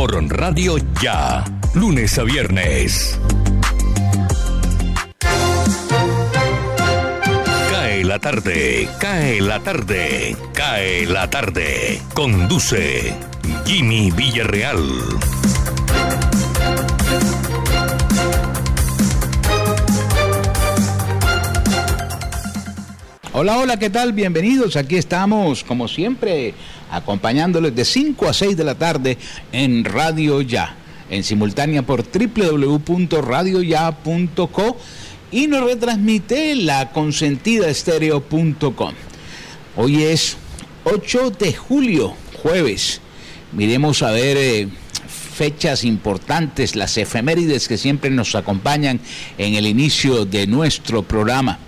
por Radio Ya, lunes a viernes. Cae la tarde, cae la tarde, cae la tarde. Conduce Jimmy Villarreal. Hola, hola, ¿qué tal? Bienvenidos. Aquí estamos, como siempre, acompañándoles de 5 a 6 de la tarde en Radio Ya, en simultánea por www.radioya.co y nos retransmite la consentida estéreo.com. Hoy es 8 de julio, jueves. Miremos a ver eh, fechas importantes, las efemérides que siempre nos acompañan en el inicio de nuestro programa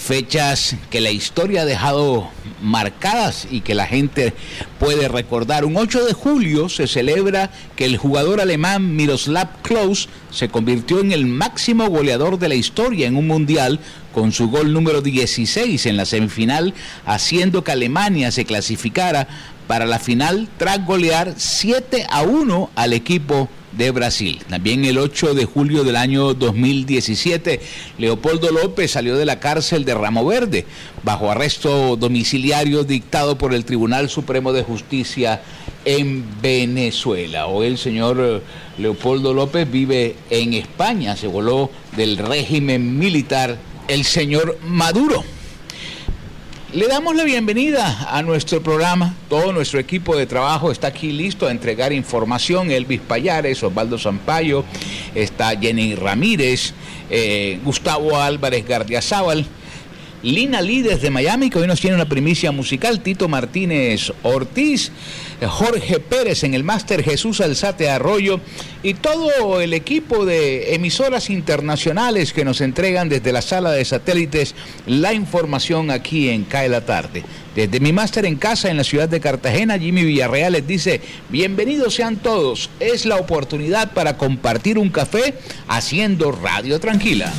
fechas que la historia ha dejado marcadas y que la gente puede recordar. Un 8 de julio se celebra que el jugador alemán Miroslav Klose se convirtió en el máximo goleador de la historia en un mundial con su gol número 16 en la semifinal, haciendo que Alemania se clasificara para la final tras golear 7 a 1 al equipo de Brasil. También el 8 de julio del año 2017, Leopoldo López salió de la cárcel de Ramo Verde bajo arresto domiciliario dictado por el Tribunal Supremo de Justicia en Venezuela. Hoy el señor eh, Leopoldo López vive en España, se voló del régimen militar el señor Maduro. Le damos la bienvenida a nuestro programa. Todo nuestro equipo de trabajo está aquí listo a entregar información. Elvis Payares, Osvaldo Zampayo, está Jenny Ramírez, eh, Gustavo Álvarez Gardiazabal. Lina Líderes de Miami, que hoy nos tiene una primicia musical, Tito Martínez Ortiz, Jorge Pérez en el máster, Jesús Alzate Arroyo y todo el equipo de emisoras internacionales que nos entregan desde la sala de satélites la información aquí en CAE la tarde. Desde mi máster en casa en la ciudad de Cartagena, Jimmy Villarreal les dice, bienvenidos sean todos, es la oportunidad para compartir un café haciendo radio tranquila.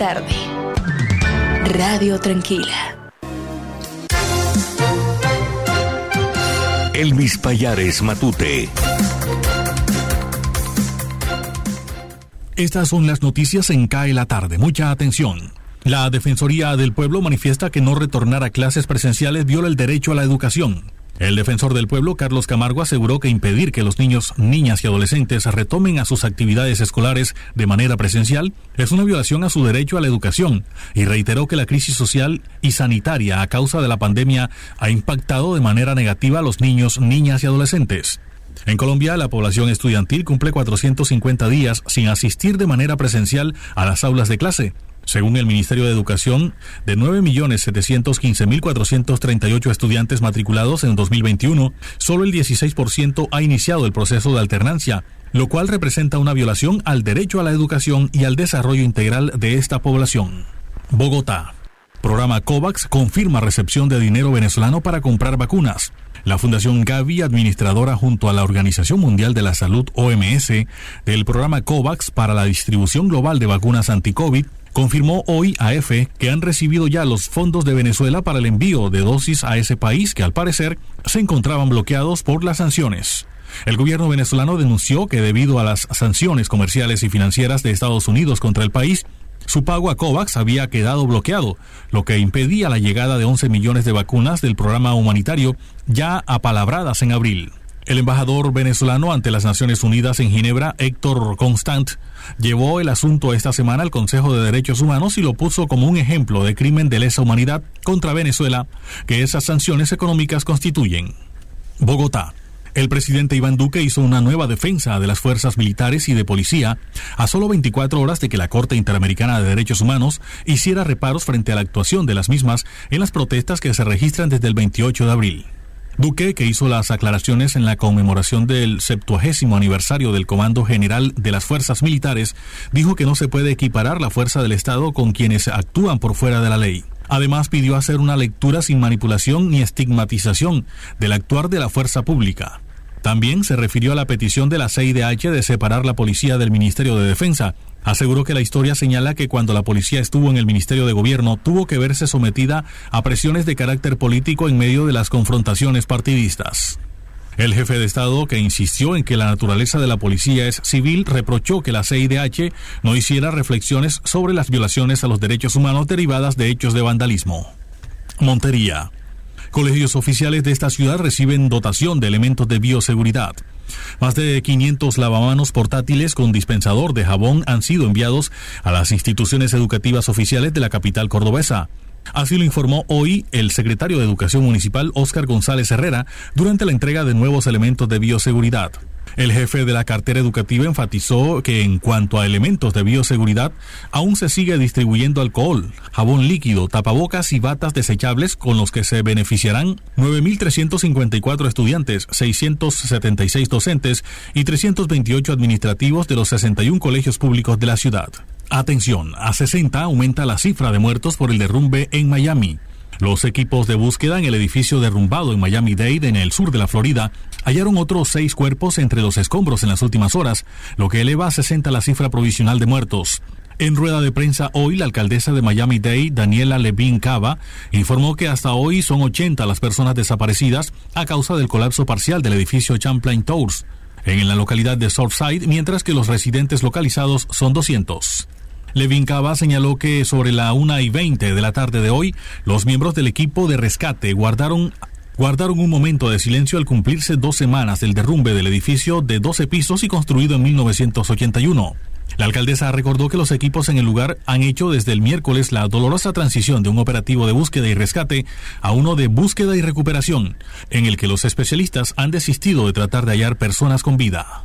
Tarde. Radio Tranquila. Elvis Payares Matute. Estas son las noticias en CAE la tarde. Mucha atención. La Defensoría del Pueblo manifiesta que no retornar a clases presenciales viola el derecho a la educación. El defensor del pueblo, Carlos Camargo, aseguró que impedir que los niños, niñas y adolescentes retomen a sus actividades escolares de manera presencial es una violación a su derecho a la educación y reiteró que la crisis social y sanitaria a causa de la pandemia ha impactado de manera negativa a los niños, niñas y adolescentes. En Colombia, la población estudiantil cumple 450 días sin asistir de manera presencial a las aulas de clase, según el Ministerio de Educación, de 9.715.438 estudiantes matriculados en 2021, solo el 16% ha iniciado el proceso de alternancia, lo cual representa una violación al derecho a la educación y al desarrollo integral de esta población. Bogotá. Programa COVAX confirma recepción de dinero venezolano para comprar vacunas. La Fundación Gavi, administradora junto a la Organización Mundial de la Salud OMS del programa COVAX para la distribución global de vacunas anti-COVID, confirmó hoy a EFE que han recibido ya los fondos de Venezuela para el envío de dosis a ese país que al parecer se encontraban bloqueados por las sanciones. El gobierno venezolano denunció que debido a las sanciones comerciales y financieras de Estados Unidos contra el país, su pago a COVAX había quedado bloqueado, lo que impedía la llegada de 11 millones de vacunas del programa humanitario ya apalabradas en abril. El embajador venezolano ante las Naciones Unidas en Ginebra, Héctor Constant, llevó el asunto esta semana al Consejo de Derechos Humanos y lo puso como un ejemplo de crimen de lesa humanidad contra Venezuela que esas sanciones económicas constituyen. Bogotá. El presidente Iván Duque hizo una nueva defensa de las fuerzas militares y de policía a solo 24 horas de que la Corte Interamericana de Derechos Humanos hiciera reparos frente a la actuación de las mismas en las protestas que se registran desde el 28 de abril. Duque, que hizo las aclaraciones en la conmemoración del 70 aniversario del Comando General de las Fuerzas Militares, dijo que no se puede equiparar la fuerza del Estado con quienes actúan por fuera de la ley. Además, pidió hacer una lectura sin manipulación ni estigmatización del actuar de la fuerza pública. También se refirió a la petición de la CIDH de separar la policía del Ministerio de Defensa. Aseguró que la historia señala que cuando la policía estuvo en el Ministerio de Gobierno tuvo que verse sometida a presiones de carácter político en medio de las confrontaciones partidistas. El jefe de Estado, que insistió en que la naturaleza de la policía es civil, reprochó que la CIDH no hiciera reflexiones sobre las violaciones a los derechos humanos derivadas de hechos de vandalismo. Montería. Colegios oficiales de esta ciudad reciben dotación de elementos de bioseguridad. Más de 500 lavamanos portátiles con dispensador de jabón han sido enviados a las instituciones educativas oficiales de la capital cordobesa. Así lo informó hoy el secretario de Educación Municipal, Óscar González Herrera, durante la entrega de nuevos elementos de bioseguridad. El jefe de la cartera educativa enfatizó que en cuanto a elementos de bioseguridad, aún se sigue distribuyendo alcohol, jabón líquido, tapabocas y batas desechables con los que se beneficiarán 9.354 estudiantes, 676 docentes y 328 administrativos de los 61 colegios públicos de la ciudad. Atención, a 60 aumenta la cifra de muertos por el derrumbe en Miami. Los equipos de búsqueda en el edificio derrumbado en Miami-Dade, en el sur de la Florida, hallaron otros seis cuerpos entre los escombros en las últimas horas, lo que eleva a 60 la cifra provisional de muertos. En rueda de prensa hoy, la alcaldesa de Miami-Dade, Daniela Levine Cava, informó que hasta hoy son 80 las personas desaparecidas a causa del colapso parcial del edificio Champlain Towers en la localidad de Surfside, mientras que los residentes localizados son 200. Levin Cava señaló que sobre la 1 y 20 de la tarde de hoy, los miembros del equipo de rescate guardaron guardaron un momento de silencio al cumplirse dos semanas del derrumbe del edificio de 12 pisos y construido en 1981. La alcaldesa recordó que los equipos en el lugar han hecho desde el miércoles la dolorosa transición de un operativo de búsqueda y rescate a uno de búsqueda y recuperación, en el que los especialistas han desistido de tratar de hallar personas con vida.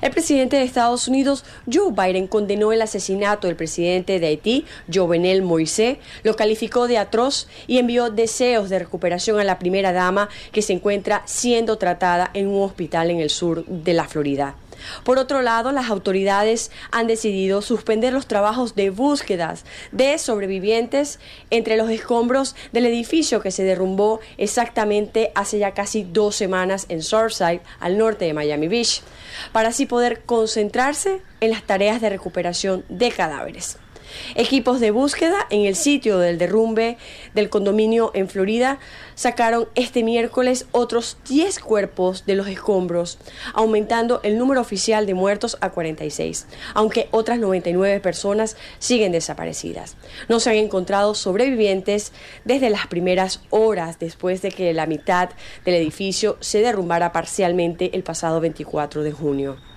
El presidente de Estados Unidos, Joe Biden, condenó el asesinato del presidente de Haití, Jovenel Moisés, lo calificó de atroz y envió deseos de recuperación a la primera dama que se encuentra siendo tratada en un hospital en el sur de la Florida. Por otro lado, las autoridades han decidido suspender los trabajos de búsquedas de sobrevivientes entre los escombros del edificio que se derrumbó exactamente hace ya casi dos semanas en Surfside, al norte de Miami Beach, para así poder concentrarse en las tareas de recuperación de cadáveres. Equipos de búsqueda en el sitio del derrumbe del condominio en Florida sacaron este miércoles otros 10 cuerpos de los escombros, aumentando el número oficial de muertos a 46, aunque otras 99 personas siguen desaparecidas. No se han encontrado sobrevivientes desde las primeras horas después de que la mitad del edificio se derrumbara parcialmente el pasado 24 de junio.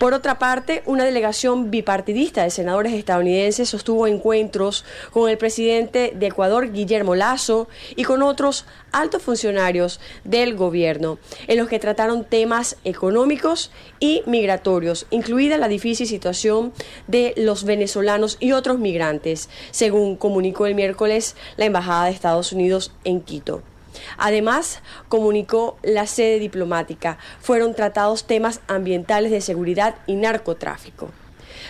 Por otra parte, una delegación bipartidista de senadores estadounidenses sostuvo encuentros con el presidente de Ecuador, Guillermo Lazo, y con otros altos funcionarios del gobierno, en los que trataron temas económicos y migratorios, incluida la difícil situación de los venezolanos y otros migrantes, según comunicó el miércoles la Embajada de Estados Unidos en Quito. Además, comunicó la sede diplomática. Fueron tratados temas ambientales de seguridad y narcotráfico.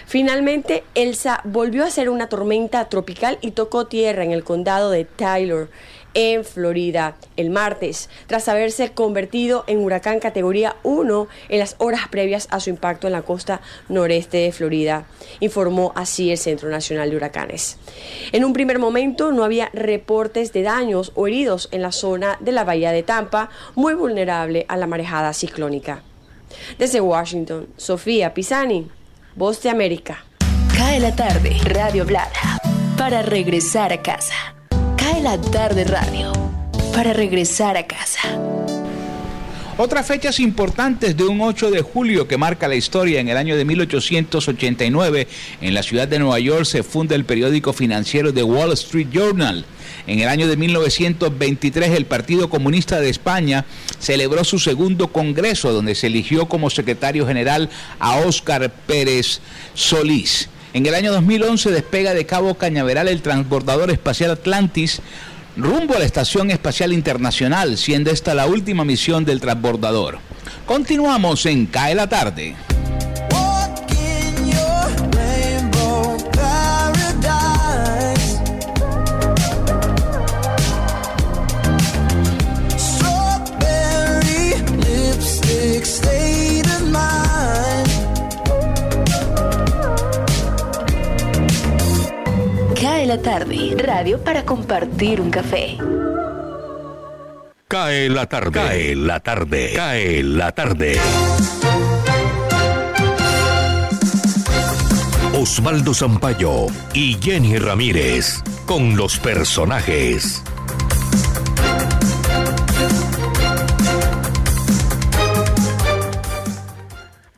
Finalmente, Elsa volvió a ser una tormenta tropical y tocó tierra en el condado de Tyler, en Florida el martes, tras haberse convertido en huracán categoría 1 en las horas previas a su impacto en la costa noreste de Florida, informó así el Centro Nacional de Huracanes. En un primer momento no había reportes de daños o heridos en la zona de la bahía de Tampa, muy vulnerable a la marejada ciclónica. Desde Washington, Sofía Pisani, Voz de América. Cae la tarde, Radio Blada, para regresar a casa. Cae la tarde radio. para regresar a casa. Otras fechas importantes de un 8 de julio que marca la historia. En el año de 1889, en la ciudad de Nueva York se funda el periódico financiero The Wall Street Journal. En el año de 1923, el Partido Comunista de España celebró su segundo congreso, donde se eligió como secretario general a Óscar Pérez Solís. En el año 2011 despega de Cabo Cañaveral el transbordador espacial Atlantis rumbo a la Estación Espacial Internacional, siendo esta la última misión del transbordador. Continuamos en CAE la tarde. La tarde, radio para compartir un café. Cae la tarde, cae la tarde, cae la tarde. Osvaldo Zampayo y Jenny Ramírez con los personajes.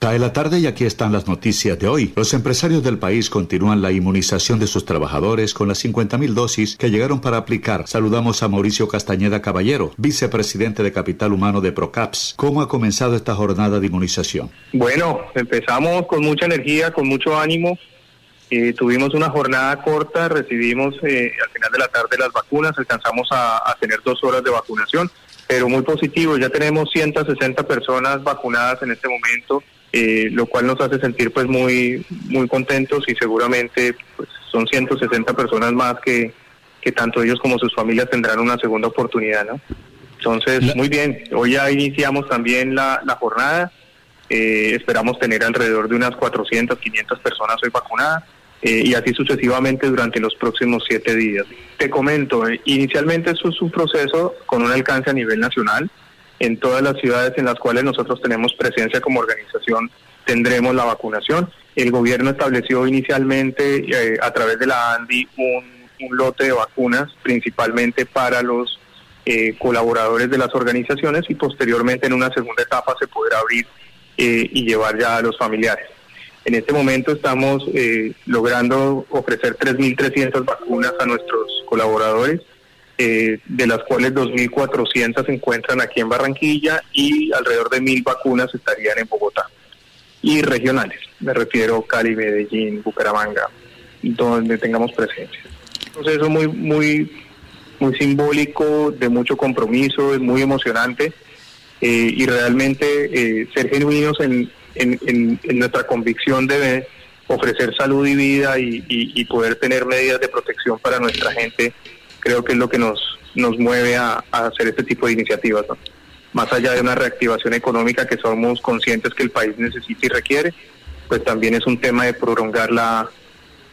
Cae la tarde y aquí están las noticias de hoy. Los empresarios del país continúan la inmunización de sus trabajadores con las 50.000 dosis que llegaron para aplicar. Saludamos a Mauricio Castañeda Caballero, vicepresidente de Capital Humano de Procaps. ¿Cómo ha comenzado esta jornada de inmunización? Bueno, empezamos con mucha energía, con mucho ánimo. Eh, tuvimos una jornada corta, recibimos eh, al final de la tarde las vacunas, alcanzamos a, a tener dos horas de vacunación, pero muy positivo, ya tenemos 160 personas vacunadas en este momento eh, lo cual nos hace sentir pues muy muy contentos y seguramente pues, son 160 personas más que, que tanto ellos como sus familias tendrán una segunda oportunidad, ¿no? Entonces, muy bien, hoy ya iniciamos también la, la jornada, eh, esperamos tener alrededor de unas 400, 500 personas hoy vacunadas. Eh, y así sucesivamente durante los próximos siete días. Te comento, inicialmente eso es un proceso con un alcance a nivel nacional, en todas las ciudades en las cuales nosotros tenemos presencia como organización tendremos la vacunación. El gobierno estableció inicialmente eh, a través de la ANDI un, lote de vacunas principalmente para los eh, colaboradores de las organizaciones y posteriormente en una segunda etapa se podrá abrir eh, y llevar ya a los familiares. En este momento estamos logrando ofrecer 3.300 vacunas a nuestros colaboradores eh, de las cuales 2.400 se encuentran aquí en Barranquilla y alrededor de 1.000 vacunas estarían en Bogotá. Y regionales, me refiero a Cali, Medellín, Bucaramanga, donde tengamos presencia. Entonces eso muy, muy, muy simbólico, de mucho compromiso, es muy emocionante eh, y realmente eh, ser genuinos en, en, nuestra convicción de ofrecer salud y vida y poder tener medidas de protección para nuestra gente creo que es lo que nos, nos mueve a, hacer este tipo de iniciativas. Más allá de una reactivación económica que somos conscientes que el país necesita y requiere, pues también es un tema de prolongar la,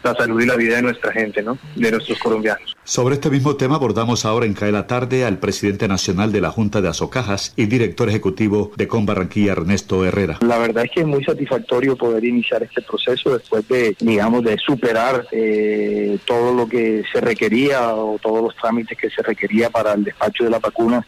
la salud y la vida de nuestra gente, ¿no? De nuestros colombianos. Sobre este mismo tema abordamos ahora en CAE la tarde al presidente nacional de la Junta de Azocajas y director ejecutivo de Con Barranquilla, Ernesto Herrera. La verdad es que es muy satisfactorio poder iniciar este proceso después de, digamos, de superar eh, todo lo que se requería o todos los trámites que se requería para el despacho de la vacuna.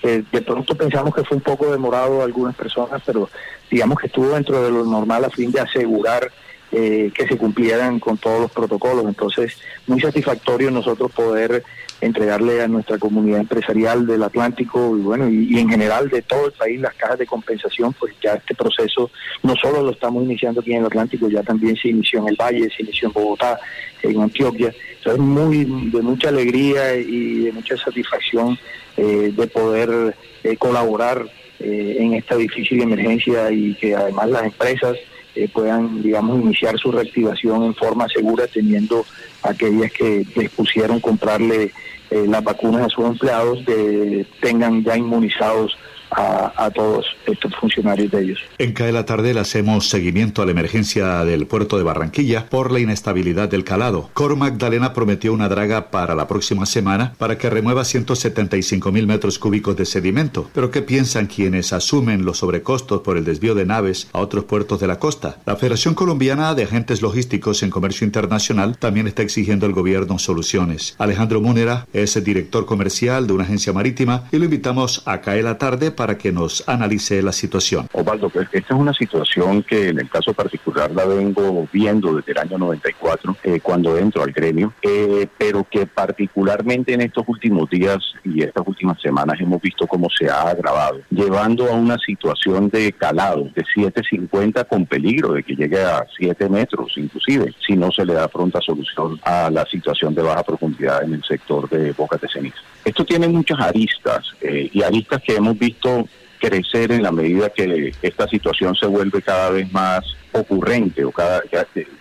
que de pronto pensamos que fue un poco demorado a algunas personas, pero digamos que estuvo dentro de lo normal a fin de asegurar eh, que se cumplieran con todos los protocolos. Entonces, muy satisfactorio nosotros poder entregarle a nuestra comunidad empresarial del Atlántico y bueno, y, en general de todo el país las cajas de compensación, pues ya este proceso no solo lo estamos iniciando aquí en el Atlántico, ya también se inició en el Valle, se inició en Bogotá, en Antioquia. Entonces, muy de mucha alegría y de mucha satisfacción eh, de poder eh, colaborar en esta difícil emergencia y que además las empresas eh, puedan, digamos, iniciar su reactivación en forma segura, teniendo aquellas que les pusieron comprarle eh, las vacunas a sus empleados, de, tengan ya inmunizados a, todos estos funcionarios de ellos. En CAE la tarde le hacemos seguimiento a la emergencia del puerto de Barranquilla por la inestabilidad del calado. Cor Magdalena prometió una draga para la próxima semana para que remueva 175 mil metros cúbicos de sedimento. Pero ¿qué piensan quienes asumen los sobrecostos por el desvío de naves a otros puertos de la costa? La Federación Colombiana de Agentes Logísticos en Comercio Internacional también está exigiendo al gobierno soluciones. Alejandro Múnera es el director comercial de una agencia marítima y lo invitamos a CAE la tarde para que nos analice la situación. Osvaldo, pues, esta es una situación que en el caso particular la vengo viendo desde el año 94, eh, cuando entro al gremio, eh, pero que particularmente en estos últimos días y estas últimas semanas hemos visto cómo se ha agravado, llevando a una situación de calado de 7.50 con peligro de que llegue a 7 metros inclusive, si no se le da pronta solución a la situación de baja profundidad en el sector de Bocas de Ceniza. Esto tiene muchas aristas eh, y aristas que hemos visto crecer en la medida que esta situación se vuelve cada vez más ocurrente o cada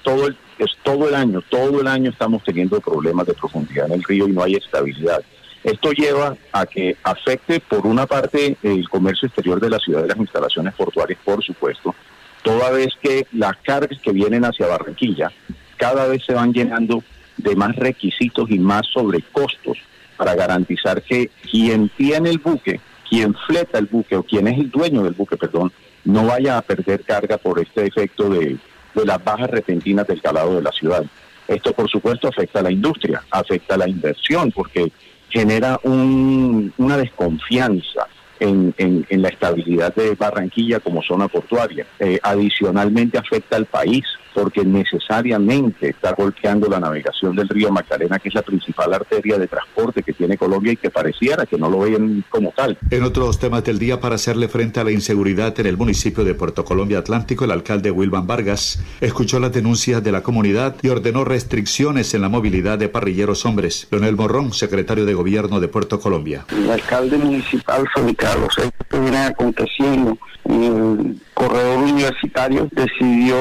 todo el es todo el año, todo el año estamos teniendo problemas de profundidad en el río y no hay estabilidad. Esto lleva a que afecte por una parte el comercio exterior de la ciudad y las instalaciones portuarias, por supuesto, toda vez que las cargas que vienen hacia Barranquilla cada vez se van llenando de más requisitos y más sobrecostos para garantizar que quien tiene el buque, quien fleta el buque o quien es el dueño del buque, perdón, no vaya a perder carga por este efecto de, de las bajas repentinas del calado de la ciudad. Esto, por supuesto, afecta a la industria, afecta a la inversión, porque genera una desconfianza en, la estabilidad de Barranquilla como zona portuaria. Eh, adicionalmente afecta al país porque necesariamente está golpeando la navegación del río Magdalena, que es la principal arteria de transporte que tiene Colombia y que pareciera que no lo ven como tal. En otros temas del día, para hacerle frente a la inseguridad en el municipio de Puerto Colombia Atlántico, el alcalde Wilman Vargas escuchó las denuncias de la comunidad y ordenó restricciones en la movilidad de parrilleros hombres. Leonel Morrón, secretario de Gobierno de Puerto Colombia. El alcalde municipal, San Carlos, esto viene aconteciendo en el corredor universitario, decidió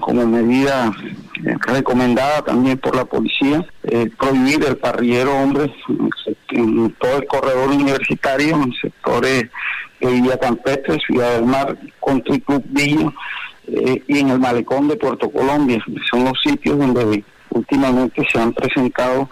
como medida eh, recomendada también por la policía, eh, prohibir el parrillero hombre en todo el corredor universitario, en sectores de Villa Campestre, Ciudad del Mar, Country Club Villa eh, y en el malecón de Puerto Colombia. Son los sitios donde últimamente se han presentado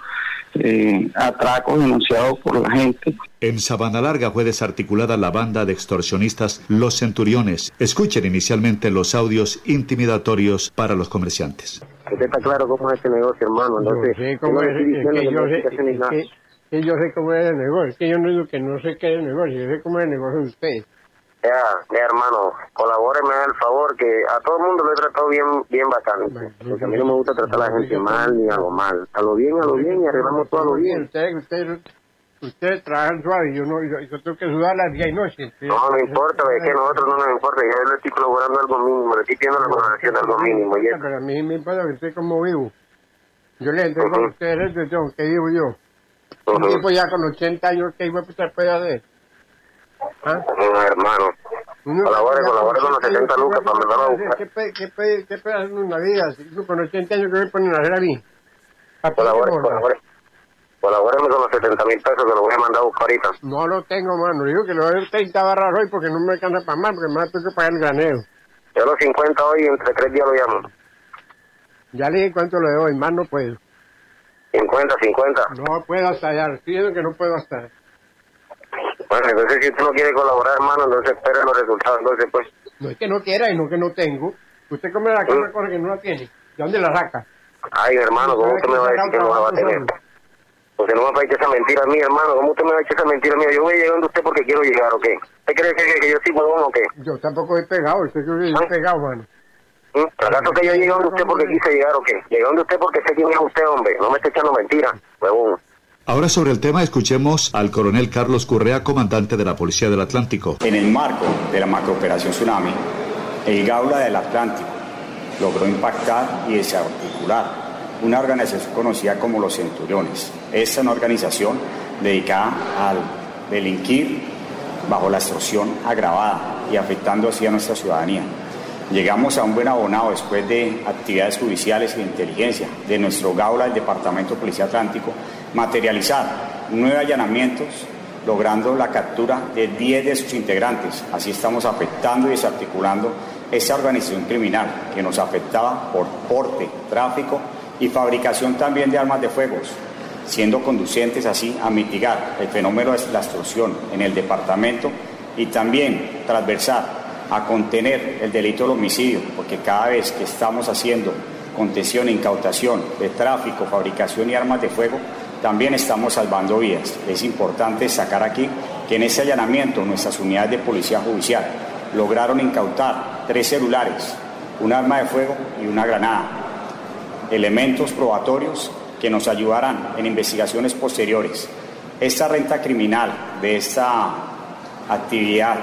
eh, atracos denunciados por la gente. En Sabana Larga fue desarticulada la banda de extorsionistas Los Centuriones. Escuchen inicialmente los audios intimidatorios para los comerciantes. Usted está claro cómo es este negocio, hermano. Entonces, yo sé cómo es, que yo sé, que, yo sé cómo es el negocio. que yo no digo que no sé qué es el negocio, yo sé cómo es el negocio de ustedes. Ya, ya hermano, colabóreme el favor, que a todo el mundo lo he tratado bien bien bastante. porque a mí no me gusta tratar a la gente mal ni algo mal. A lo bien, a lo bien y arreglamos todo a lo bien. Usted, usted, ustedes trabajan suave, yo no, yo, yo tengo que sudar las día y noche. No, no importa, es que a nosotros no nos importa, yo le estoy colaborando algo mínimo, le estoy pidiendo la colaboración algo mínimo. Y Pero a mí me importa que usted como vivo. Yo le entrego a ustedes el que vivo yo. Un tipo ya con 80 años, ¿qué usted puede hacer? ¿Ah? No, hermano. Colabore, colabore con los 70 lucas para mandar a buscar. ¿Qué, qué, qué, qué puede hacer una vida? Si tú con 80 años, ¿qué me ponen a hacer a mí? Colabore, colabore. Colabóreme con los 70 mil pesos que lo voy a mandar a buscar ahorita. No lo tengo, mano. Digo que lo voy a 30 barras hoy porque no me alcanza para más, porque me tengo que pagar el granero. Yo los 50 hoy, entre tres días lo llamo. Ya le dije cuánto le doy, más no puedo. 50, 50. No puedo hasta allá, estoy diciendo que no puedo hasta bueno, entonces si usted no quiere colaborar, hermano, entonces espere los resultados, entonces pues. No es que no quiera y no que no tengo. Usted come la una cosa que no la tiene. ¿De dónde la saca? Ay, hermano, ¿cómo usted me va a decir que no la va a tener? Usted no me va a echar esa mentira a mí, hermano. ¿Cómo usted me va a echar esa mentira a mí? Yo voy llegando a usted porque quiero llegar, ¿o qué? ¿Usted cree que, que yo estoy huevón o qué? Yo tampoco he pegado, usted que yo he pegado, mano. ¿Mm? ¿Acaso que yo llegué donde usted porque quise llegar o qué? Llegué donde usted porque sé quién es usted, hombre. No me esté echando mentiras, huevón. Ahora sobre el tema escuchemos al coronel Carlos Currea, comandante de la Policía del Atlántico. En el marco de la macrooperación Tsunami, el Gaula del Atlántico logró impactar y desarticular una organización conocida como los Centuriones. Esta es una organización dedicada al delinquir bajo la extorsión agravada y afectando así a nuestra ciudadanía. Llegamos a un buen abonado después de actividades judiciales y de inteligencia de nuestro Gaula del Departamento de Policía Atlántico materializar nueve allanamientos logrando la captura de 10 de sus integrantes. Así estamos afectando y desarticulando esa organización criminal que nos afectaba por porte, tráfico y fabricación también de armas de fuego, siendo conducentes así a mitigar el fenómeno de la extorsión en el departamento y también transversal a contener el delito del homicidio, porque cada vez que estamos haciendo contención e incautación de tráfico, fabricación y armas de fuego, también estamos salvando vidas. Es importante sacar aquí que en ese allanamiento nuestras unidades de policía judicial lograron incautar tres celulares, un arma de fuego y una granada, elementos probatorios que nos ayudarán en investigaciones posteriores. Esta renta criminal de esta actividad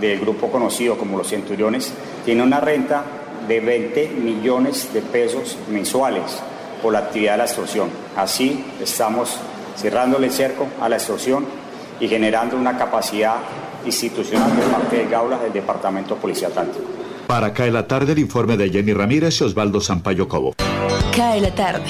del grupo conocido como los centuriones tiene una renta de 20 millones de pesos mensuales por la actividad de la extorsión. Así estamos cerrándole el cerco a la extorsión y generando una capacidad institucional de parte de Gaula del Departamento Policía Atlántico. Para Cae la Tarde, el informe de Jenny Ramírez y Osvaldo Sampaio Cobo. Cae la tarde.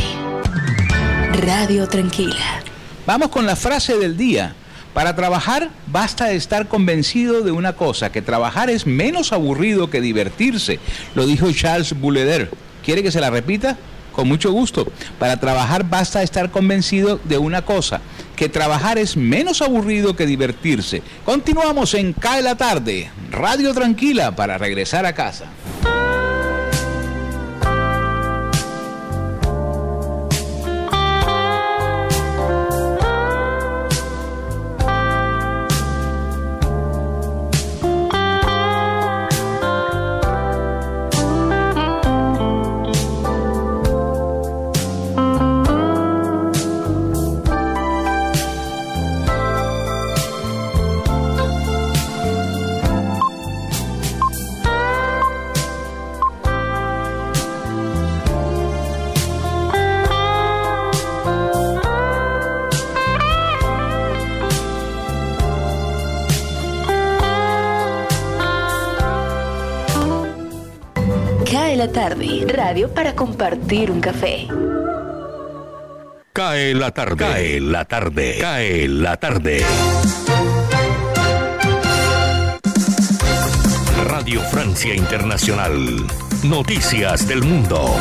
Radio Tranquila. Vamos con la frase del día. Para trabajar basta estar convencido de una cosa, que trabajar es menos aburrido que divertirse, lo dijo Charles Bouleder. ¿Quiere que se la repita? Con mucho gusto. Para trabajar basta estar convencido de una cosa, que trabajar es menos aburrido que divertirse. Continuamos en Cae la tarde, Radio Tranquila para regresar a casa. La tarde. Radio para compartir un café. Cae la tarde. Cae la tarde. Cae la tarde. Radio Francia Internacional. Noticias del Mundo.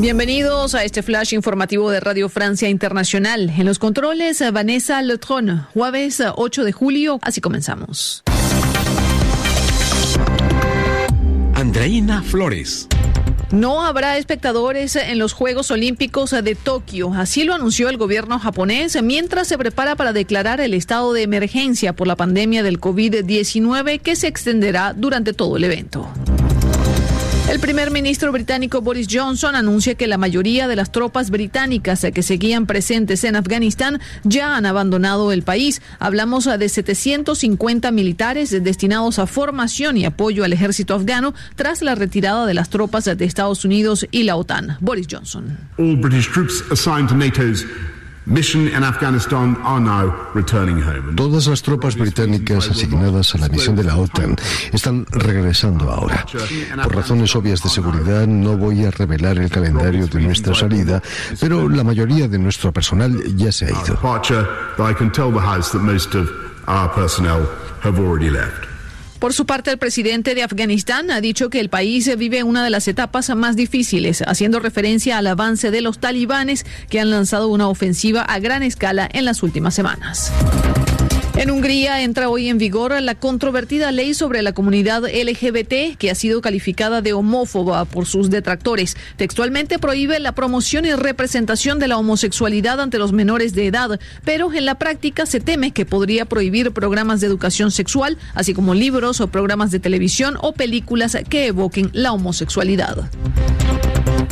Bienvenidos a este flash informativo de Radio Francia Internacional. En los controles, Vanessa Letron, jueves 8 de julio. Así comenzamos. Andreina Flores. No habrá espectadores en los Juegos Olímpicos de Tokio, así lo anunció el gobierno japonés mientras se prepara para declarar el estado de emergencia por la pandemia del COVID-19 que se extenderá durante todo el evento. El primer ministro británico Boris Johnson anuncia que la mayoría de las tropas británicas que seguían presentes en Afganistán ya han abandonado el país. Hablamos de 750 militares destinados a formación y apoyo al ejército afgano tras la retirada de las tropas de Estados Unidos y la OTAN. Boris Johnson. All British troops assigned to NATO's Todas las tropas británicas asignadas a la misión de la OTAN están regresando ahora. Por razones obvias de seguridad no voy a revelar el calendario de nuestra salida, pero la mayoría de nuestro personal ya se ha ido. Por su parte, el presidente de Afganistán ha dicho que el país vive una de las etapas más difíciles, haciendo referencia al avance de los talibanes que han lanzado una ofensiva a gran escala en las últimas semanas. En Hungría entra hoy en vigor la controvertida ley sobre la comunidad LGBT que ha sido calificada de homófoba por sus detractores. Textualmente prohíbe la promoción y representación de la homosexualidad ante los menores de edad, pero en la práctica se teme que podría prohibir programas de educación sexual, así como libros o programas de televisión o películas que evoquen la homosexualidad.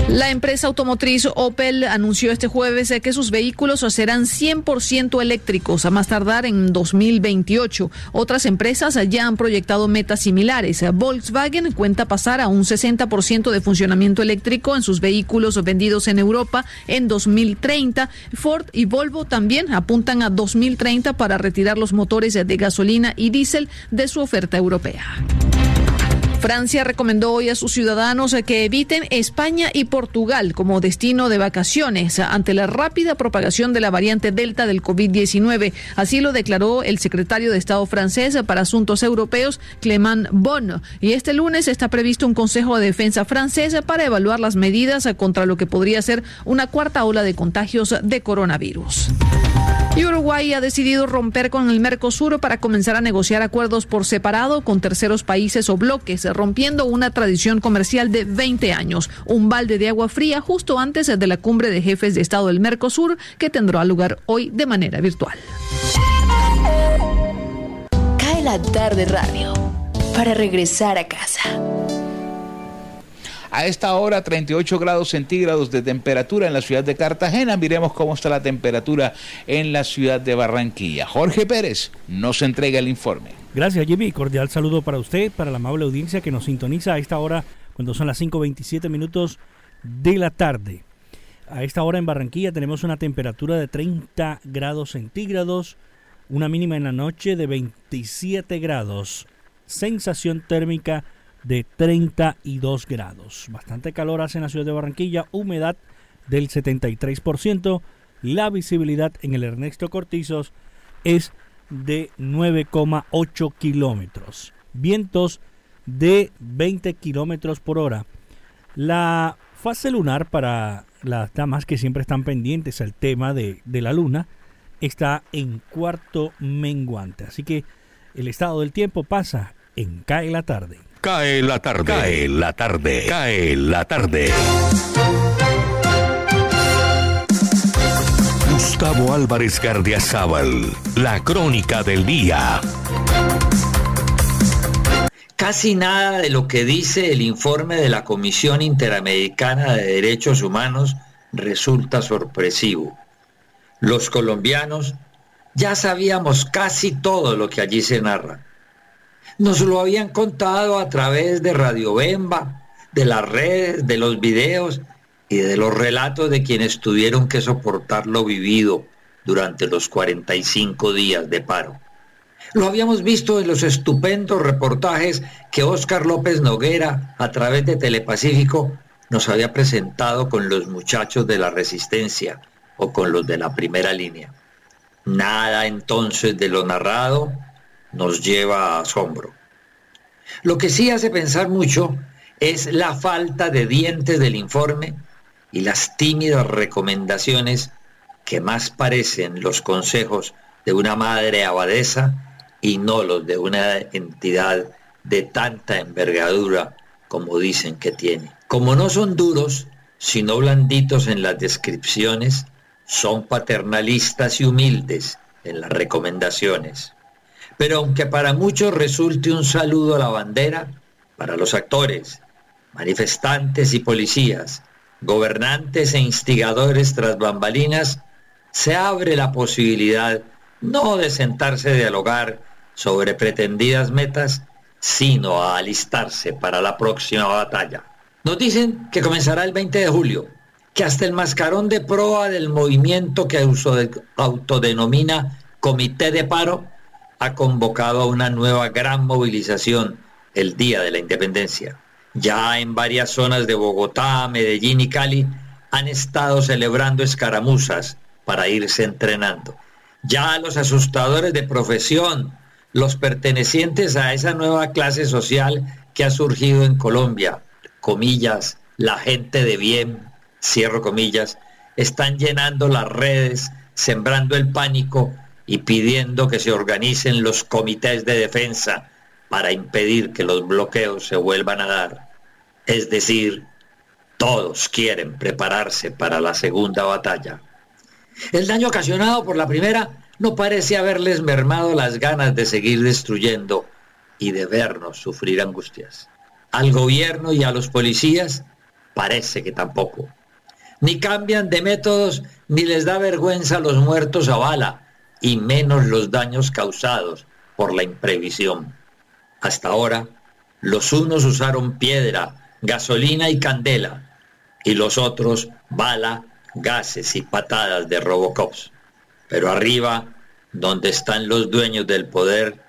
La empresa automotriz Opel anunció este jueves que sus vehículos serán 100% eléctricos a más tardar en 2028. Otras empresas ya han proyectado metas similares. Volkswagen cuenta pasar a un 60% de funcionamiento eléctrico en sus vehículos vendidos en Europa en 2030. Ford y Volvo también apuntan a 2030 para retirar los motores de gasolina y diésel de su oferta europea. Francia recomendó hoy a sus ciudadanos que eviten España y Portugal como destino de vacaciones ante la rápida propagación de la variante Delta del COVID-19. Así lo declaró el secretario de Estado francés para Asuntos Europeos, Clément Bonne. Y este lunes está previsto un Consejo de Defensa francés para evaluar las medidas contra lo que podría ser una cuarta ola de contagios de coronavirus. Y Uruguay ha decidido romper con el Mercosur para comenzar a negociar acuerdos por separado con terceros países o bloques, rompiendo una tradición comercial de 20 años. Un balde de agua fría justo antes de la cumbre de jefes de Estado del Mercosur que tendrá lugar hoy de manera virtual. Cae la tarde radio para regresar a casa. A esta hora 38 grados centígrados de temperatura en la ciudad de Cartagena. Miremos cómo está la temperatura en la ciudad de Barranquilla. Jorge Pérez nos entrega el informe. Gracias Jimmy. Cordial saludo para usted, para la amable audiencia que nos sintoniza a esta hora cuando son las 5.27 minutos de la tarde. A esta hora en Barranquilla tenemos una temperatura de 30 grados centígrados, una mínima en la noche de 27 grados, sensación térmica de 32 grados. Bastante calor hace en la ciudad de Barranquilla, humedad del 73%, la visibilidad en el Ernesto Cortizos es de 9,8 kilómetros, vientos de 20 kilómetros por hora. La fase lunar para las damas que siempre están pendientes al tema de, de la luna está en cuarto menguante, así que el estado del tiempo pasa en cae la tarde. Cae la tarde. Cae la tarde. Cae la tarde. Gustavo Álvarez Gardiazabal. La crónica del día. Casi nada de lo que dice el informe de la Comisión Interamericana de Derechos Humanos resulta sorpresivo. Los colombianos ya sabíamos casi todo lo que allí se narra nos lo habían contado a través de Radio Bemba, de las redes, de los videos y de los relatos de quienes tuvieron que soportar lo vivido durante los 45 días de paro. Lo habíamos visto en los estupendos reportajes que Óscar López Noguera, a través de Telepacífico, nos había presentado con los muchachos de la resistencia o con los de la primera línea. Nada entonces de lo narrado nos lleva a asombro. Lo que sí hace pensar mucho es la falta de dientes del informe y las tímidas recomendaciones que más parecen los consejos de una madre abadesa y no los de una entidad de tanta envergadura como dicen que tiene. Como no son duros, sino blanditos en las descripciones, son paternalistas y humildes en las recomendaciones. Pero aunque para muchos resulte un saludo a la bandera, para los actores, manifestantes y policías, gobernantes e instigadores tras bambalinas, se abre la posibilidad no de sentarse a dialogar sobre pretendidas metas, sino a alistarse para la próxima batalla. Nos dicen que comenzará el 20 de julio, que hasta el mascarón de proa del movimiento que autodenomina Comité de Paro ha convocado a una nueva gran movilización el Día de la Independencia. Ya en varias zonas de Bogotá, Medellín y Cali han estado celebrando escaramuzas para irse entrenando. Ya los asustadores de profesión, los pertenecientes a esa nueva clase social que ha surgido en Colombia, comillas, la gente de bien, cierro comillas, están llenando las redes, sembrando el pánico y pidiendo que se organicen los comités de defensa para impedir que los bloqueos se vuelvan a dar. Es decir, todos quieren prepararse para la segunda batalla. El daño ocasionado por la primera no parece haberles mermado las ganas de seguir destruyendo y de vernos sufrir angustias. Al gobierno y a los policías Parece que tampoco. Ni cambian de métodos, ni les da vergüenza los muertos a bala, y menos los daños causados por la imprevisión. Hasta ahora, los unos usaron piedra, gasolina y candela, y los otros bala, gases y patadas de Robocops. Pero arriba, donde están los dueños del poder,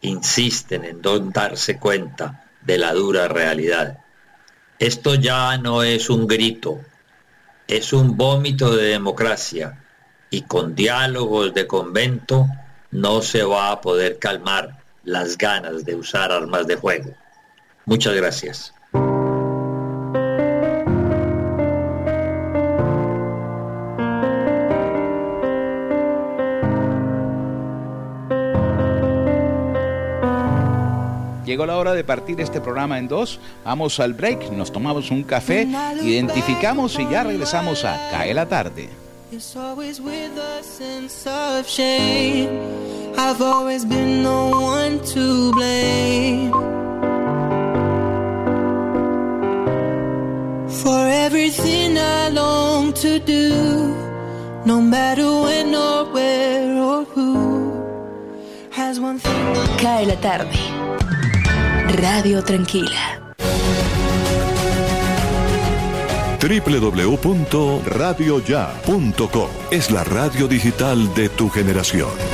insisten en darse cuenta de la dura realidad. Esto ya no es un grito, es un vómito de democracia y con diálogos de convento no se va a poder calmar las ganas de usar armas de fuego. Muchas gracias. Llegó la hora de partir este programa en dos. Vamos al break, nos tomamos un café, identificamos y ya regresamos a Cae la tarde. It's always with a sense of shame. I've always been the one to blame. For everything I long to do, no matter when or where or who, has one thing. Cae la tarde. Radio Tranquila. www.radioya.com es la radio digital de tu generación.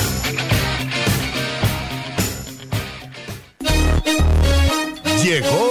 Llegó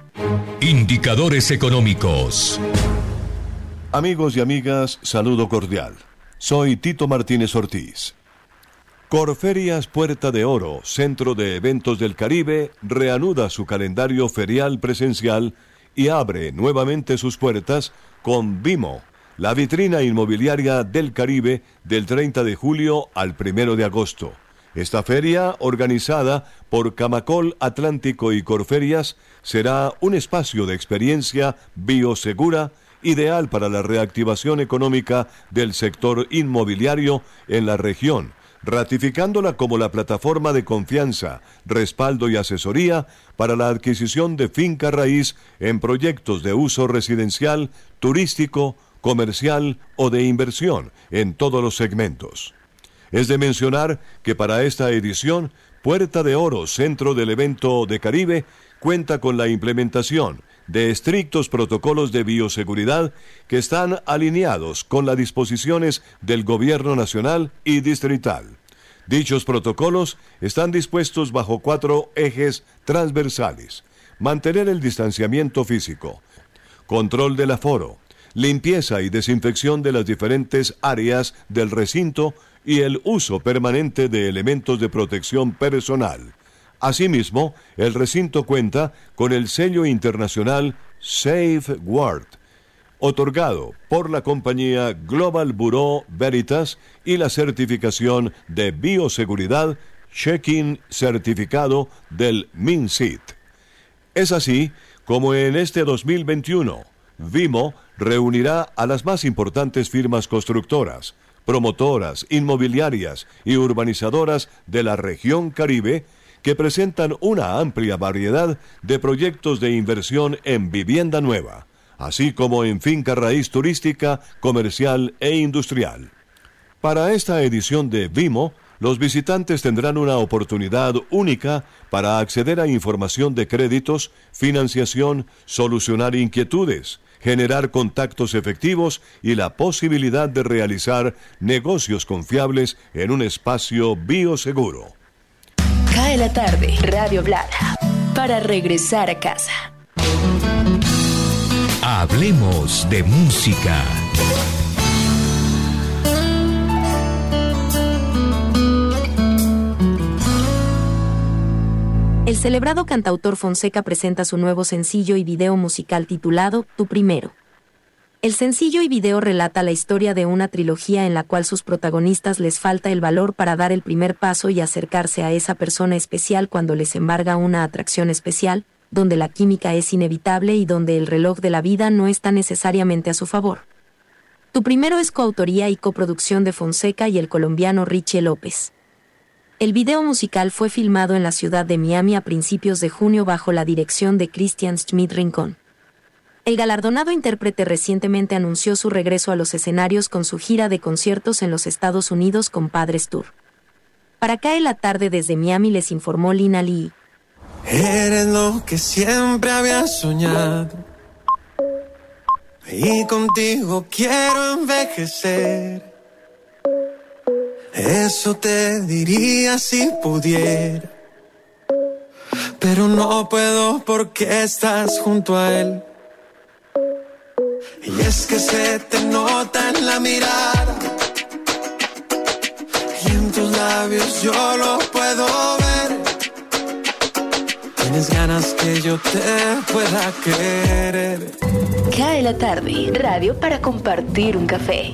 Indicadores económicos. Amigos y amigas, saludo cordial. Soy Tito Martínez Ortiz. Corferias Puerta de Oro, Centro de Eventos del Caribe, reanuda su calendario ferial presencial y abre nuevamente sus puertas con Vimo, la vitrina inmobiliaria del Caribe del 30 de julio al 1 de agosto. Esta feria, organizada por Camacol Atlántico y Corferias, será un espacio de experiencia biosegura ideal para la reactivación económica del sector inmobiliario en la región, ratificándola como la plataforma de confianza, respaldo y asesoría para la adquisición de finca raíz en proyectos de uso residencial, turístico, comercial o de inversión en todos los segmentos. Es de mencionar que para esta edición, Puerta de Oro, centro del evento de Caribe, cuenta con la implementación de estrictos protocolos de bioseguridad que están alineados con las disposiciones del Gobierno Nacional y Distrital. Dichos protocolos están dispuestos bajo cuatro ejes transversales. Mantener el distanciamiento físico, control del aforo, limpieza y desinfección de las diferentes áreas del recinto y el uso permanente de elementos de protección personal. Asimismo, el recinto cuenta con el sello internacional Safeguard, otorgado por la compañía Global Bureau Veritas y la certificación de bioseguridad Check-in certificado del MinSit. Es así como en este 2021, Vimo reunirá a las más importantes firmas constructoras, promotoras, inmobiliarias y urbanizadoras de la región Caribe que presentan una amplia variedad de proyectos de inversión en vivienda nueva, así como en finca raíz turística, comercial e industrial. Para esta edición de Vimo, los visitantes tendrán una oportunidad única para acceder a información de créditos, financiación, solucionar inquietudes, generar contactos efectivos y la posibilidad de realizar negocios confiables en un espacio bioseguro. Cae la tarde, Radio Blada, para regresar a casa. Hablemos de música. El celebrado cantautor Fonseca presenta su nuevo sencillo y video musical titulado Tu Primero. El sencillo y video relata la historia de una trilogía en la cual sus protagonistas les falta el valor para dar el primer paso y acercarse a esa persona especial cuando les embarga una atracción especial, donde la química es inevitable y donde el reloj de la vida no está necesariamente a su favor. Tu primero es coautoría y coproducción de Fonseca y el colombiano Richie López. El video musical fue filmado en la ciudad de Miami a principios de junio bajo la dirección de Christian Schmidt Rincón. El galardonado intérprete recientemente anunció su regreso a los escenarios con su gira de conciertos en los Estados Unidos con Padres Tour. Para cae la tarde desde Miami les informó Lina Lee. Eres lo que siempre había soñado. Y contigo quiero envejecer. Eso te diría si pudiera. Pero no puedo porque estás junto a él. Y es que se te nota en la mirada. Y en tus labios yo lo puedo ver. Tienes ganas que yo te pueda querer. Cae la tarde, radio para compartir un café.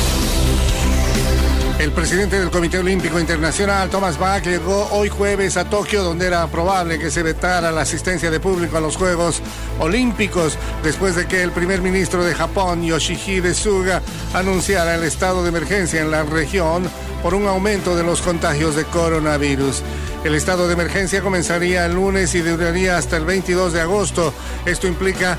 El presidente del Comité Olímpico Internacional, Thomas Bach, llegó hoy jueves a Tokio, donde era probable que se vetara la asistencia de público a los Juegos Olímpicos, después de que el primer ministro de Japón, Yoshihide Suga, anunciara el estado de emergencia en la región por un aumento de los contagios de coronavirus. El estado de emergencia comenzaría el lunes y duraría hasta el 22 de agosto. Esto implica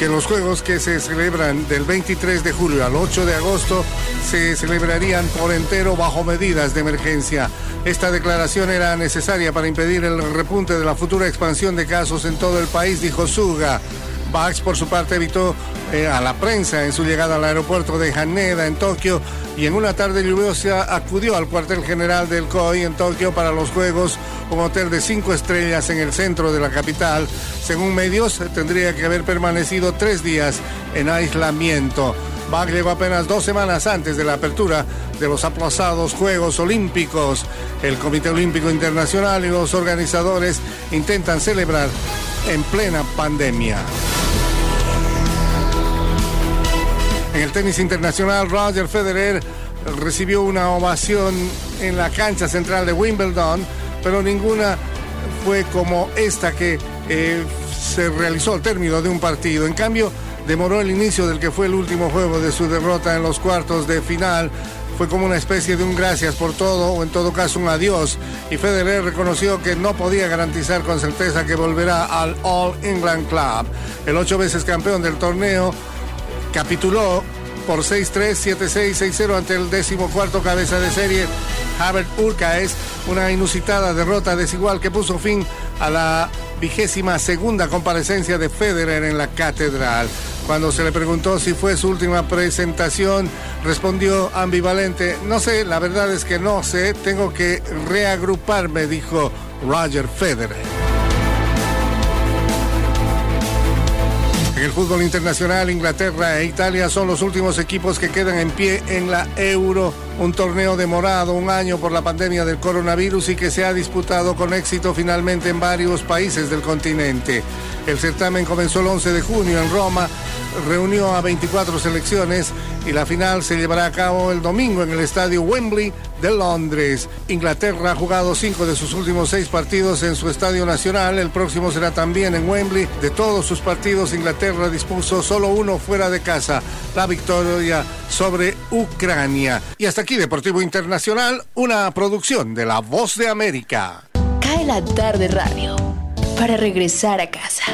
que los juegos que se celebran del 23 de julio al 8 de agosto se celebrarían por entero bajo medidas de emergencia. Esta declaración era necesaria para impedir el repunte de la futura expansión de casos en todo el país, dijo Suga. Bax, por su parte, evitó eh, a la prensa en su llegada al aeropuerto de Haneda, en Tokio, y en una tarde lluviosa acudió al cuartel general del COI en Tokio para los Juegos, un hotel de cinco estrellas en el centro de la capital. Según medios, tendría que haber permanecido tres días en aislamiento. Bach llegó apenas dos semanas antes de la apertura de los aplazados Juegos Olímpicos. El Comité Olímpico Internacional y los organizadores intentan celebrar en plena pandemia. En el tenis internacional, Roger Federer recibió una ovación en la cancha central de Wimbledon, pero ninguna fue como esta que eh, se realizó al término de un partido. En cambio, demoró el inicio del que fue el último juego de su derrota en los cuartos de final fue como una especie de un gracias por todo o en todo caso un adiós y Federer reconoció que no podía garantizar con certeza que volverá al All England Club. El ocho veces campeón del torneo capituló por 6-3, 7-6, 6-0 ante el decimocuarto cabeza de serie, Habert Urcaes, una inusitada derrota desigual que puso fin a la vigésima segunda comparecencia de Federer en la catedral. Cuando se le preguntó si fue su última presentación, respondió ambivalente, no sé, la verdad es que no sé, tengo que reagruparme, dijo Roger Federer. El fútbol internacional, Inglaterra e Italia son los últimos equipos que quedan en pie en la Euro, un torneo demorado un año por la pandemia del coronavirus y que se ha disputado con éxito finalmente en varios países del continente. El certamen comenzó el 11 de junio en Roma, reunió a 24 selecciones y la final se llevará a cabo el domingo en el estadio Wembley de Londres. Inglaterra ha jugado cinco de sus últimos seis partidos en su estadio nacional. El próximo será también en Wembley. De todos sus partidos, Inglaterra dispuso solo uno fuera de casa, la victoria sobre Ucrania. Y hasta aquí Deportivo Internacional, una producción de La Voz de América. Cae la tarde radio para regresar a casa.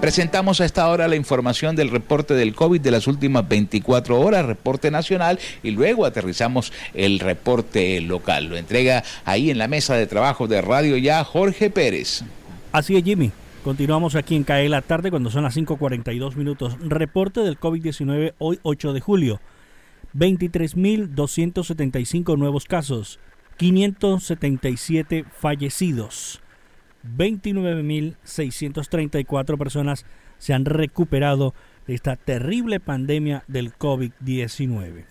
Presentamos a esta hora la información del reporte del COVID de las últimas 24 horas, reporte nacional, y luego aterrizamos el reporte local. Lo entrega ahí en la mesa de trabajo de Radio Ya Jorge Pérez. Así es, Jimmy. Continuamos aquí en CAE la tarde cuando son las 5.42 minutos. Reporte del COVID-19 hoy 8 de julio. 23.275 nuevos casos, 577 fallecidos. 29.634 personas se han recuperado de esta terrible pandemia del COVID-19.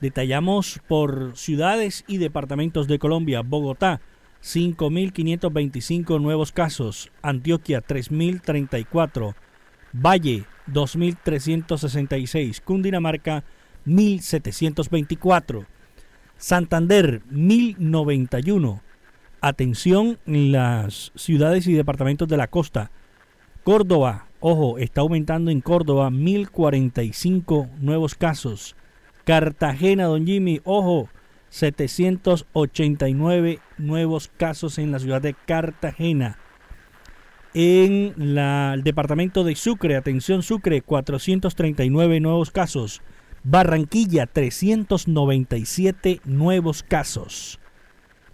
Detallamos por ciudades y departamentos de Colombia, Bogotá, 5.525 nuevos casos, Antioquia 3.034, Valle 2.366, Cundinamarca 1.724, Santander 1.091, Atención en las ciudades y departamentos de la costa. Córdoba, ojo, está aumentando en Córdoba 1045 nuevos casos. Cartagena, don Jimmy, ojo, 789 nuevos casos en la ciudad de Cartagena. En el departamento de Sucre, atención Sucre, 439 nuevos casos. Barranquilla, 397 nuevos casos.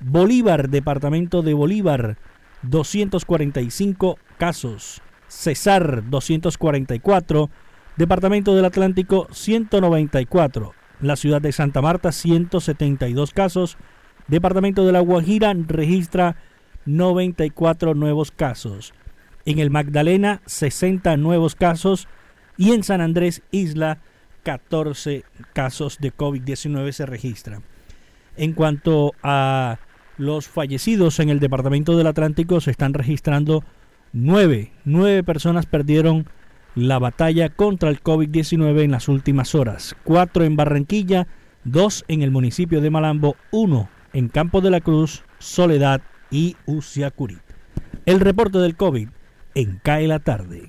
Bolívar, departamento de Bolívar, 245 casos. Cesar, 244. Departamento del Atlántico, 194. La ciudad de Santa Marta, 172 casos. Departamento de La Guajira registra 94 nuevos casos. En el Magdalena, 60 nuevos casos. Y en San Andrés Isla, 14 casos de COVID-19 se registran. En cuanto a los fallecidos en el departamento del Atlántico se están registrando nueve. Nueve personas perdieron la batalla contra el COVID-19 en las últimas horas. Cuatro en Barranquilla, dos en el municipio de Malambo, uno en Campo de la Cruz, Soledad y Uciacurí. El reporte del COVID en CAE la tarde.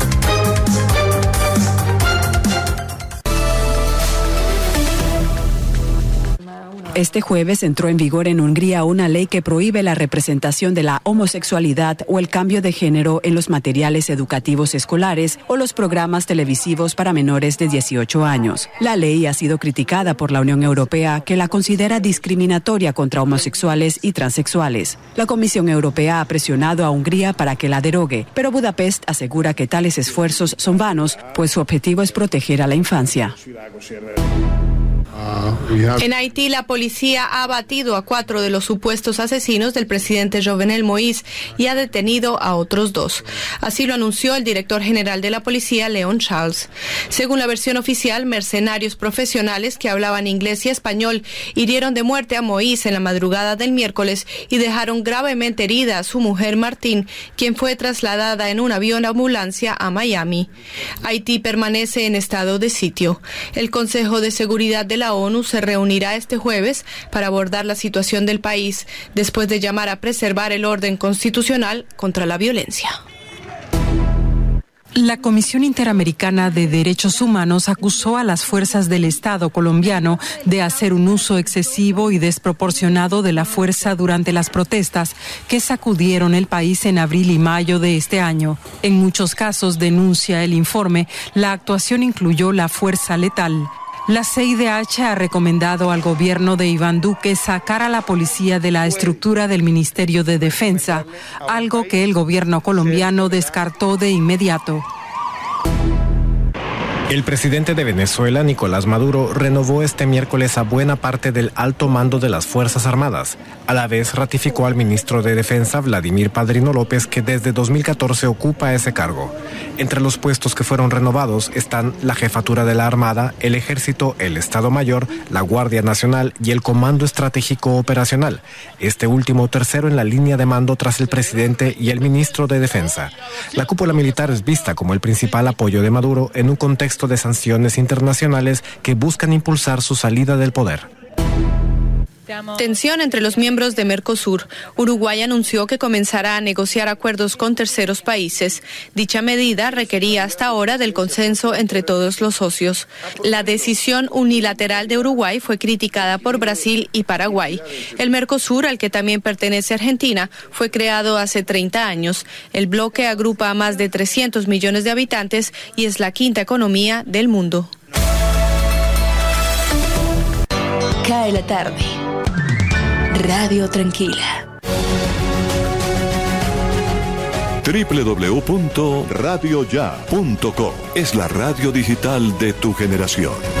Este jueves entró en vigor en Hungría una ley que prohíbe la representación de la homosexualidad o el cambio de género en los materiales educativos escolares o los programas televisivos para menores de 18 años. La ley ha sido criticada por la Unión Europea, que la considera discriminatoria contra homosexuales y transexuales. La Comisión Europea ha presionado a Hungría para que la derogue, pero Budapest asegura que tales esfuerzos son vanos, pues su objetivo es proteger a la infancia. En Haití, la policía ha abatido a cuatro de los supuestos asesinos del presidente Jovenel Moïse y ha detenido a otros dos. Así lo anunció el director general de la policía, Leon Charles. Según la versión oficial, mercenarios profesionales que hablaban inglés y español hirieron de muerte a Moïse en la madrugada del miércoles y dejaron gravemente herida a su mujer Martín, quien fue trasladada en un avión ambulancia a Miami. Haití permanece en estado de sitio. El Consejo de Seguridad de la ONU se reunirá este jueves para abordar la situación del país después de llamar a preservar el orden constitucional contra la violencia. La Comisión Interamericana de Derechos Humanos acusó a las fuerzas del Estado colombiano de hacer un uso excesivo y desproporcionado de la fuerza durante las protestas que sacudieron el país en abril y mayo de este año. En muchos casos, denuncia el informe, la actuación incluyó la fuerza letal. La CIDH ha recomendado al gobierno de Iván Duque sacar a la policía de la estructura del Ministerio de Defensa, algo que el gobierno colombiano descartó de inmediato. El presidente de Venezuela, Nicolás Maduro, renovó este miércoles a buena parte del alto mando de las Fuerzas Armadas. A la vez ratificó al ministro de Defensa, Vladimir Padrino López, que desde 2014 ocupa ese cargo. Entre los puestos que fueron renovados están la jefatura de la Armada, el Ejército, el Estado Mayor, la Guardia Nacional y el Comando Estratégico Operacional. Este último tercero en la línea de mando tras el presidente y el ministro de Defensa. La cúpula militar es vista como el principal apoyo de Maduro en un contexto de sanciones internacionales que buscan impulsar su salida del poder. Tensión entre los miembros de Mercosur. Uruguay anunció que comenzará a negociar acuerdos con terceros países. Dicha medida requería hasta ahora del consenso entre todos los socios. La decisión unilateral de Uruguay fue criticada por Brasil y Paraguay. El Mercosur, al que también pertenece Argentina, fue creado hace 30 años. El bloque agrupa a más de 300 millones de habitantes y es la quinta economía del mundo. Cae la tarde. Radio Tranquila. www.radioya.com es la radio digital de tu generación.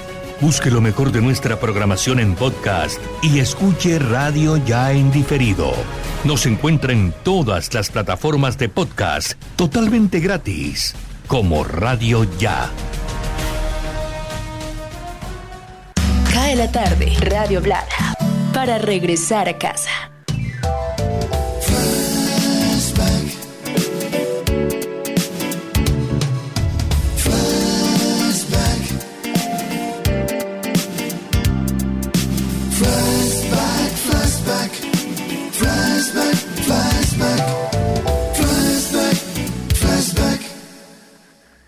Busque lo mejor de nuestra programación en podcast y escuche Radio Ya en diferido. Nos encuentra en todas las plataformas de podcast totalmente gratis, como Radio Ya. Cae la tarde, Radio Blada, para regresar a casa.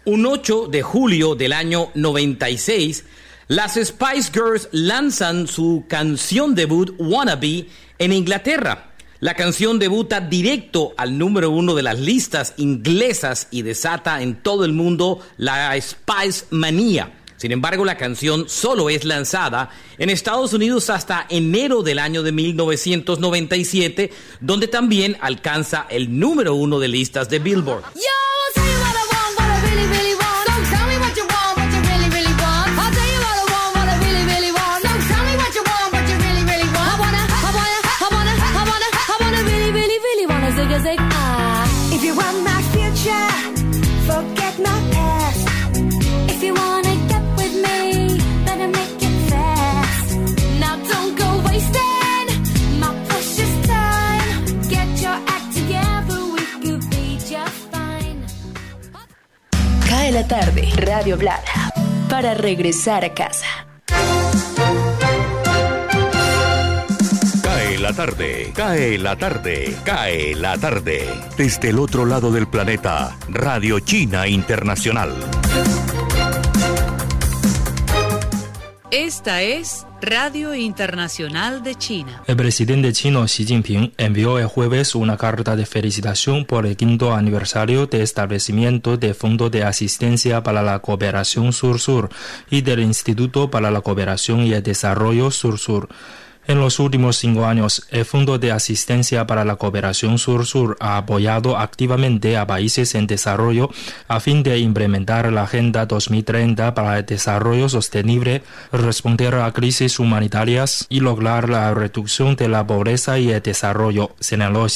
Un 8 de julio del año 96, las Spice Girls lanzan su canción debut Wannabe en Inglaterra. La canción debuta directo al número uno de las listas inglesas y desata en todo el mundo la Spice Manía. Sin embargo, la canción solo es lanzada en Estados Unidos hasta enero del año de 1997, donde también alcanza el número uno de listas de Billboard. Cae la tarde, Radio Blada, para regresar a casa. Cae la tarde, cae la tarde, cae la tarde. Desde el otro lado del planeta, Radio China Internacional. Esta es Radio Internacional de China. El presidente chino Xi Jinping envió el jueves una carta de felicitación por el quinto aniversario de establecimiento del Fondo de Asistencia para la Cooperación Sur-Sur y del Instituto para la Cooperación y el Desarrollo Sur-Sur. En los últimos cinco años, el Fondo de Asistencia para la Cooperación Sur-Sur ha apoyado activamente a países en desarrollo a fin de implementar la Agenda 2030 para el Desarrollo Sostenible, responder a crisis humanitarias y lograr la reducción de la pobreza y el desarrollo, señaló.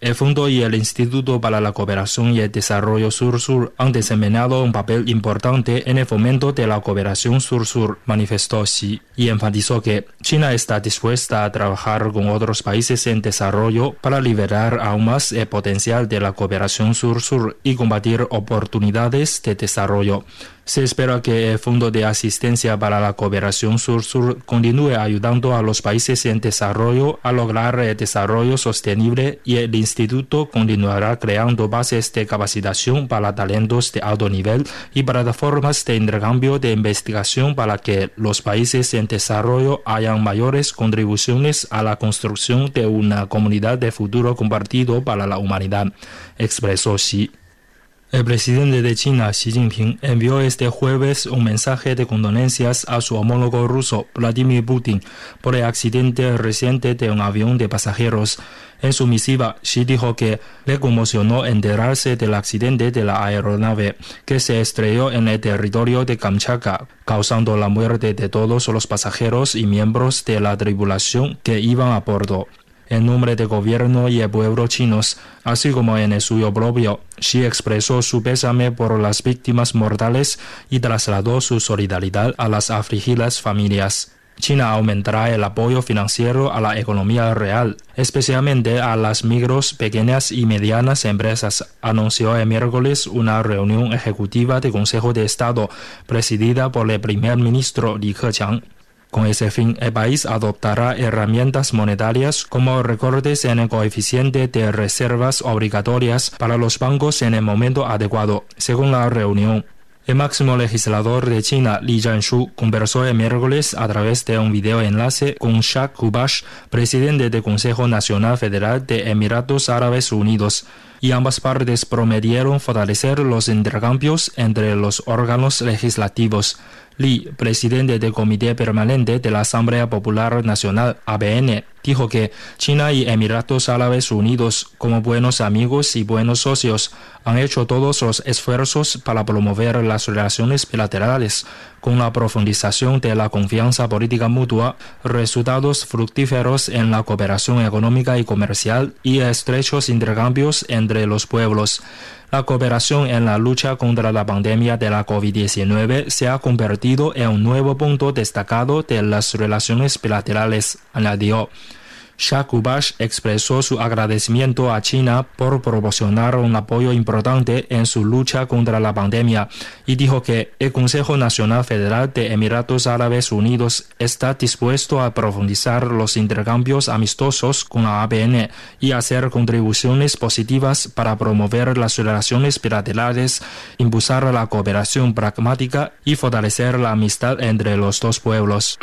El Fondo y el Instituto para la Cooperación y el Desarrollo Sur-Sur han desempeñado un papel importante en el fomento de la cooperación Sur-Sur, manifestó Xi, y enfatizó que China está dispuesta a trabajar con otros países en desarrollo para liberar aún más el potencial de la cooperación Sur-Sur y combatir oportunidades de desarrollo. Se espera que el Fondo de Asistencia para la Cooperación Sur-Sur continúe ayudando a los países en desarrollo a lograr el desarrollo sostenible y el instituto continuará creando bases de capacitación para talentos de alto nivel y plataformas de intercambio de investigación para que los países en desarrollo hayan mayores contribuciones a la construcción de una comunidad de futuro compartido para la humanidad, expresó Xi. El presidente de China, Xi Jinping, envió este jueves un mensaje de condolencias a su homólogo ruso, Vladimir Putin, por el accidente reciente de un avión de pasajeros. En su misiva, Xi dijo que le conmocionó enterarse del accidente de la aeronave que se estrelló en el territorio de Kamchatka, causando la muerte de todos los pasajeros y miembros de la tripulación que iban a bordo. En nombre del gobierno y el pueblo chinos, así como en el suyo propio, Xi expresó su pésame por las víctimas mortales y trasladó su solidaridad a las afligidas familias. China aumentará el apoyo financiero a la economía real, especialmente a las micros, pequeñas y medianas empresas, anunció el miércoles una reunión ejecutiva del Consejo de Estado presidida por el primer ministro Li Keqiang. Con ese fin, el país adoptará herramientas monetarias como recortes en el coeficiente de reservas obligatorias para los bancos en el momento adecuado, según la reunión. El máximo legislador de China, Li Zhanshu, conversó el miércoles a través de un videoenlace con Shah Kubash, presidente del Consejo Nacional Federal de Emiratos Árabes Unidos, y ambas partes prometieron fortalecer los intercambios entre los órganos legislativos. Li, presidente del Comité Permanente de la Asamblea Popular Nacional, ABN, dijo que China y Emiratos Árabes Unidos, como buenos amigos y buenos socios, han hecho todos los esfuerzos para promover las relaciones bilaterales, con la profundización de la confianza política mutua, resultados fructíferos en la cooperación económica y comercial y estrechos intercambios entre los pueblos. La cooperación en la lucha contra la pandemia de la COVID-19 se ha convertido en un nuevo punto destacado de las relaciones bilaterales, añadió. Shah Kubash expresó su agradecimiento a China por proporcionar un apoyo importante en su lucha contra la pandemia y dijo que el Consejo Nacional Federal de Emiratos Árabes Unidos está dispuesto a profundizar los intercambios amistosos con la ABN y hacer contribuciones positivas para promover las relaciones bilaterales, impulsar la cooperación pragmática y fortalecer la amistad entre los dos pueblos.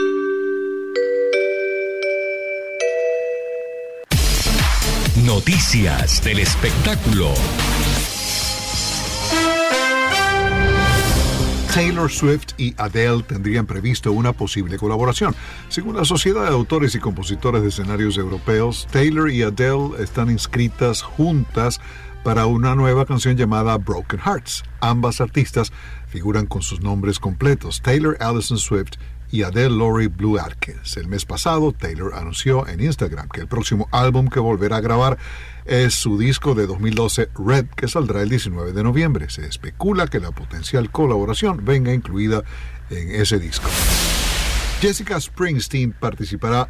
Noticias del espectáculo. Taylor Swift y Adele tendrían previsto una posible colaboración. Según la Sociedad de Autores y Compositores de Escenarios Europeos, Taylor y Adele están inscritas juntas para una nueva canción llamada Broken Hearts. Ambas artistas figuran con sus nombres completos, Taylor Allison Swift y Adele Laurie Blue Atkins. El mes pasado, Taylor anunció en Instagram que el próximo álbum que volverá a grabar es su disco de 2012 Red, que saldrá el 19 de noviembre. Se especula que la potencial colaboración venga incluida en ese disco. Jessica Springsteen participará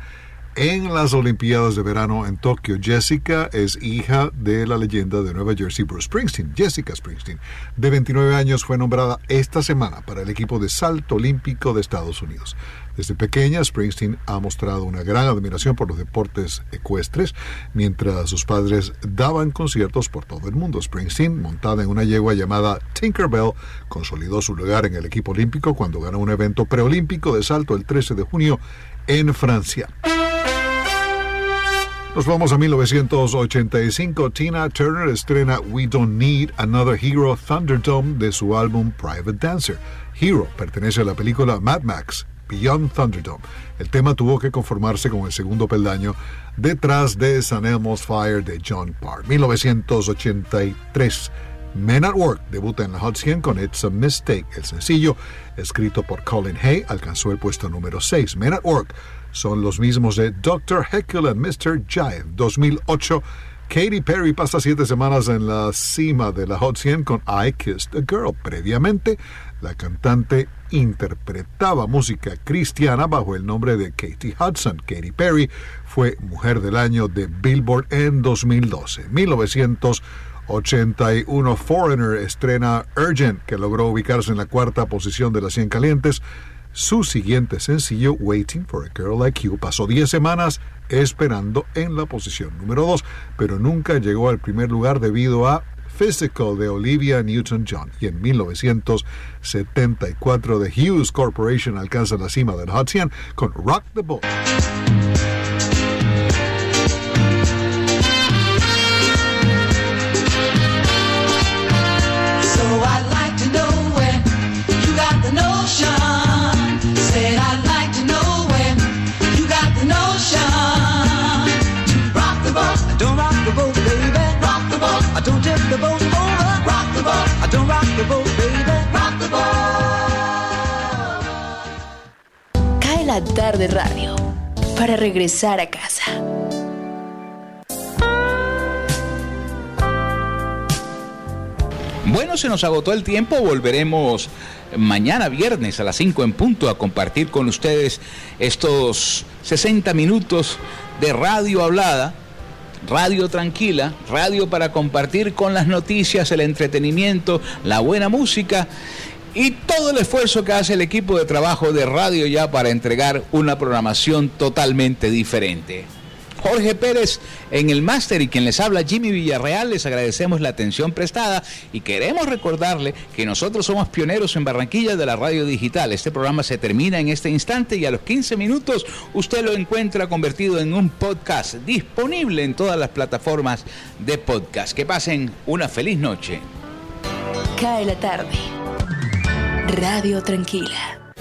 en las Olimpiadas de Verano en Tokio. Jessica es hija de la leyenda de Nueva Jersey, Bruce Springsteen. Jessica Springsteen, de 29 años, fue nombrada esta semana para el equipo de salto olímpico de Estados Unidos. Desde pequeña, Springsteen ha mostrado una gran admiración por los deportes ecuestres, mientras sus padres daban conciertos por todo el mundo. Springsteen, montada en una yegua llamada Tinkerbell, consolidó su lugar en el equipo olímpico cuando ganó un evento preolímpico de salto el 13 de junio en Francia. Nos vamos a 1985. Tina Turner estrena We Don't Need Another Hero Thunderdome de su álbum Private Dancer. Hero pertenece a la película Mad Max Beyond Thunderdome. El tema tuvo que conformarse con el segundo peldaño detrás de San Elmo's Fire de John Parr. 1983. Men at Work debuta en la Hot 100 con It's a Mistake. El sencillo, escrito por Colin Hay, alcanzó el puesto número 6. Men at Work son los mismos de Dr. Heckle and Mr. Jive 2008. Katy Perry pasa siete semanas en la cima de la Hot 100 con I Kissed a Girl. Previamente, la cantante interpretaba música cristiana bajo el nombre de Katie Hudson. Katy Perry fue Mujer del Año de Billboard en 2012. 1981 Foreigner estrena Urgent, que logró ubicarse en la cuarta posición de las 100 calientes. Su siguiente sencillo, Waiting for a Girl Like You, pasó 10 semanas esperando en la posición número 2, pero nunca llegó al primer lugar debido a Physical de Olivia Newton-John. Y en 1974 The Hughes Corporation alcanza la cima del Hot 100 con Rock the Boat. Cae la tarde radio para regresar a casa. Bueno, se nos agotó el tiempo, volveremos mañana viernes a las 5 en punto a compartir con ustedes estos 60 minutos de radio hablada radio tranquila, radio para compartir con las noticias, el entretenimiento, la buena música y todo el esfuerzo que hace el equipo de trabajo de Radio Ya para entregar una programación totalmente diferente. Jorge Pérez en el máster y quien les habla Jimmy Villarreal, les agradecemos la atención prestada y queremos recordarle que nosotros somos pioneros en Barranquilla de la radio digital. Este programa se termina en este instante y a los 15 minutos usted lo encuentra convertido en un podcast disponible en todas las plataformas de podcast. Que pasen una feliz noche. Cae la tarde. Radio Tranquila.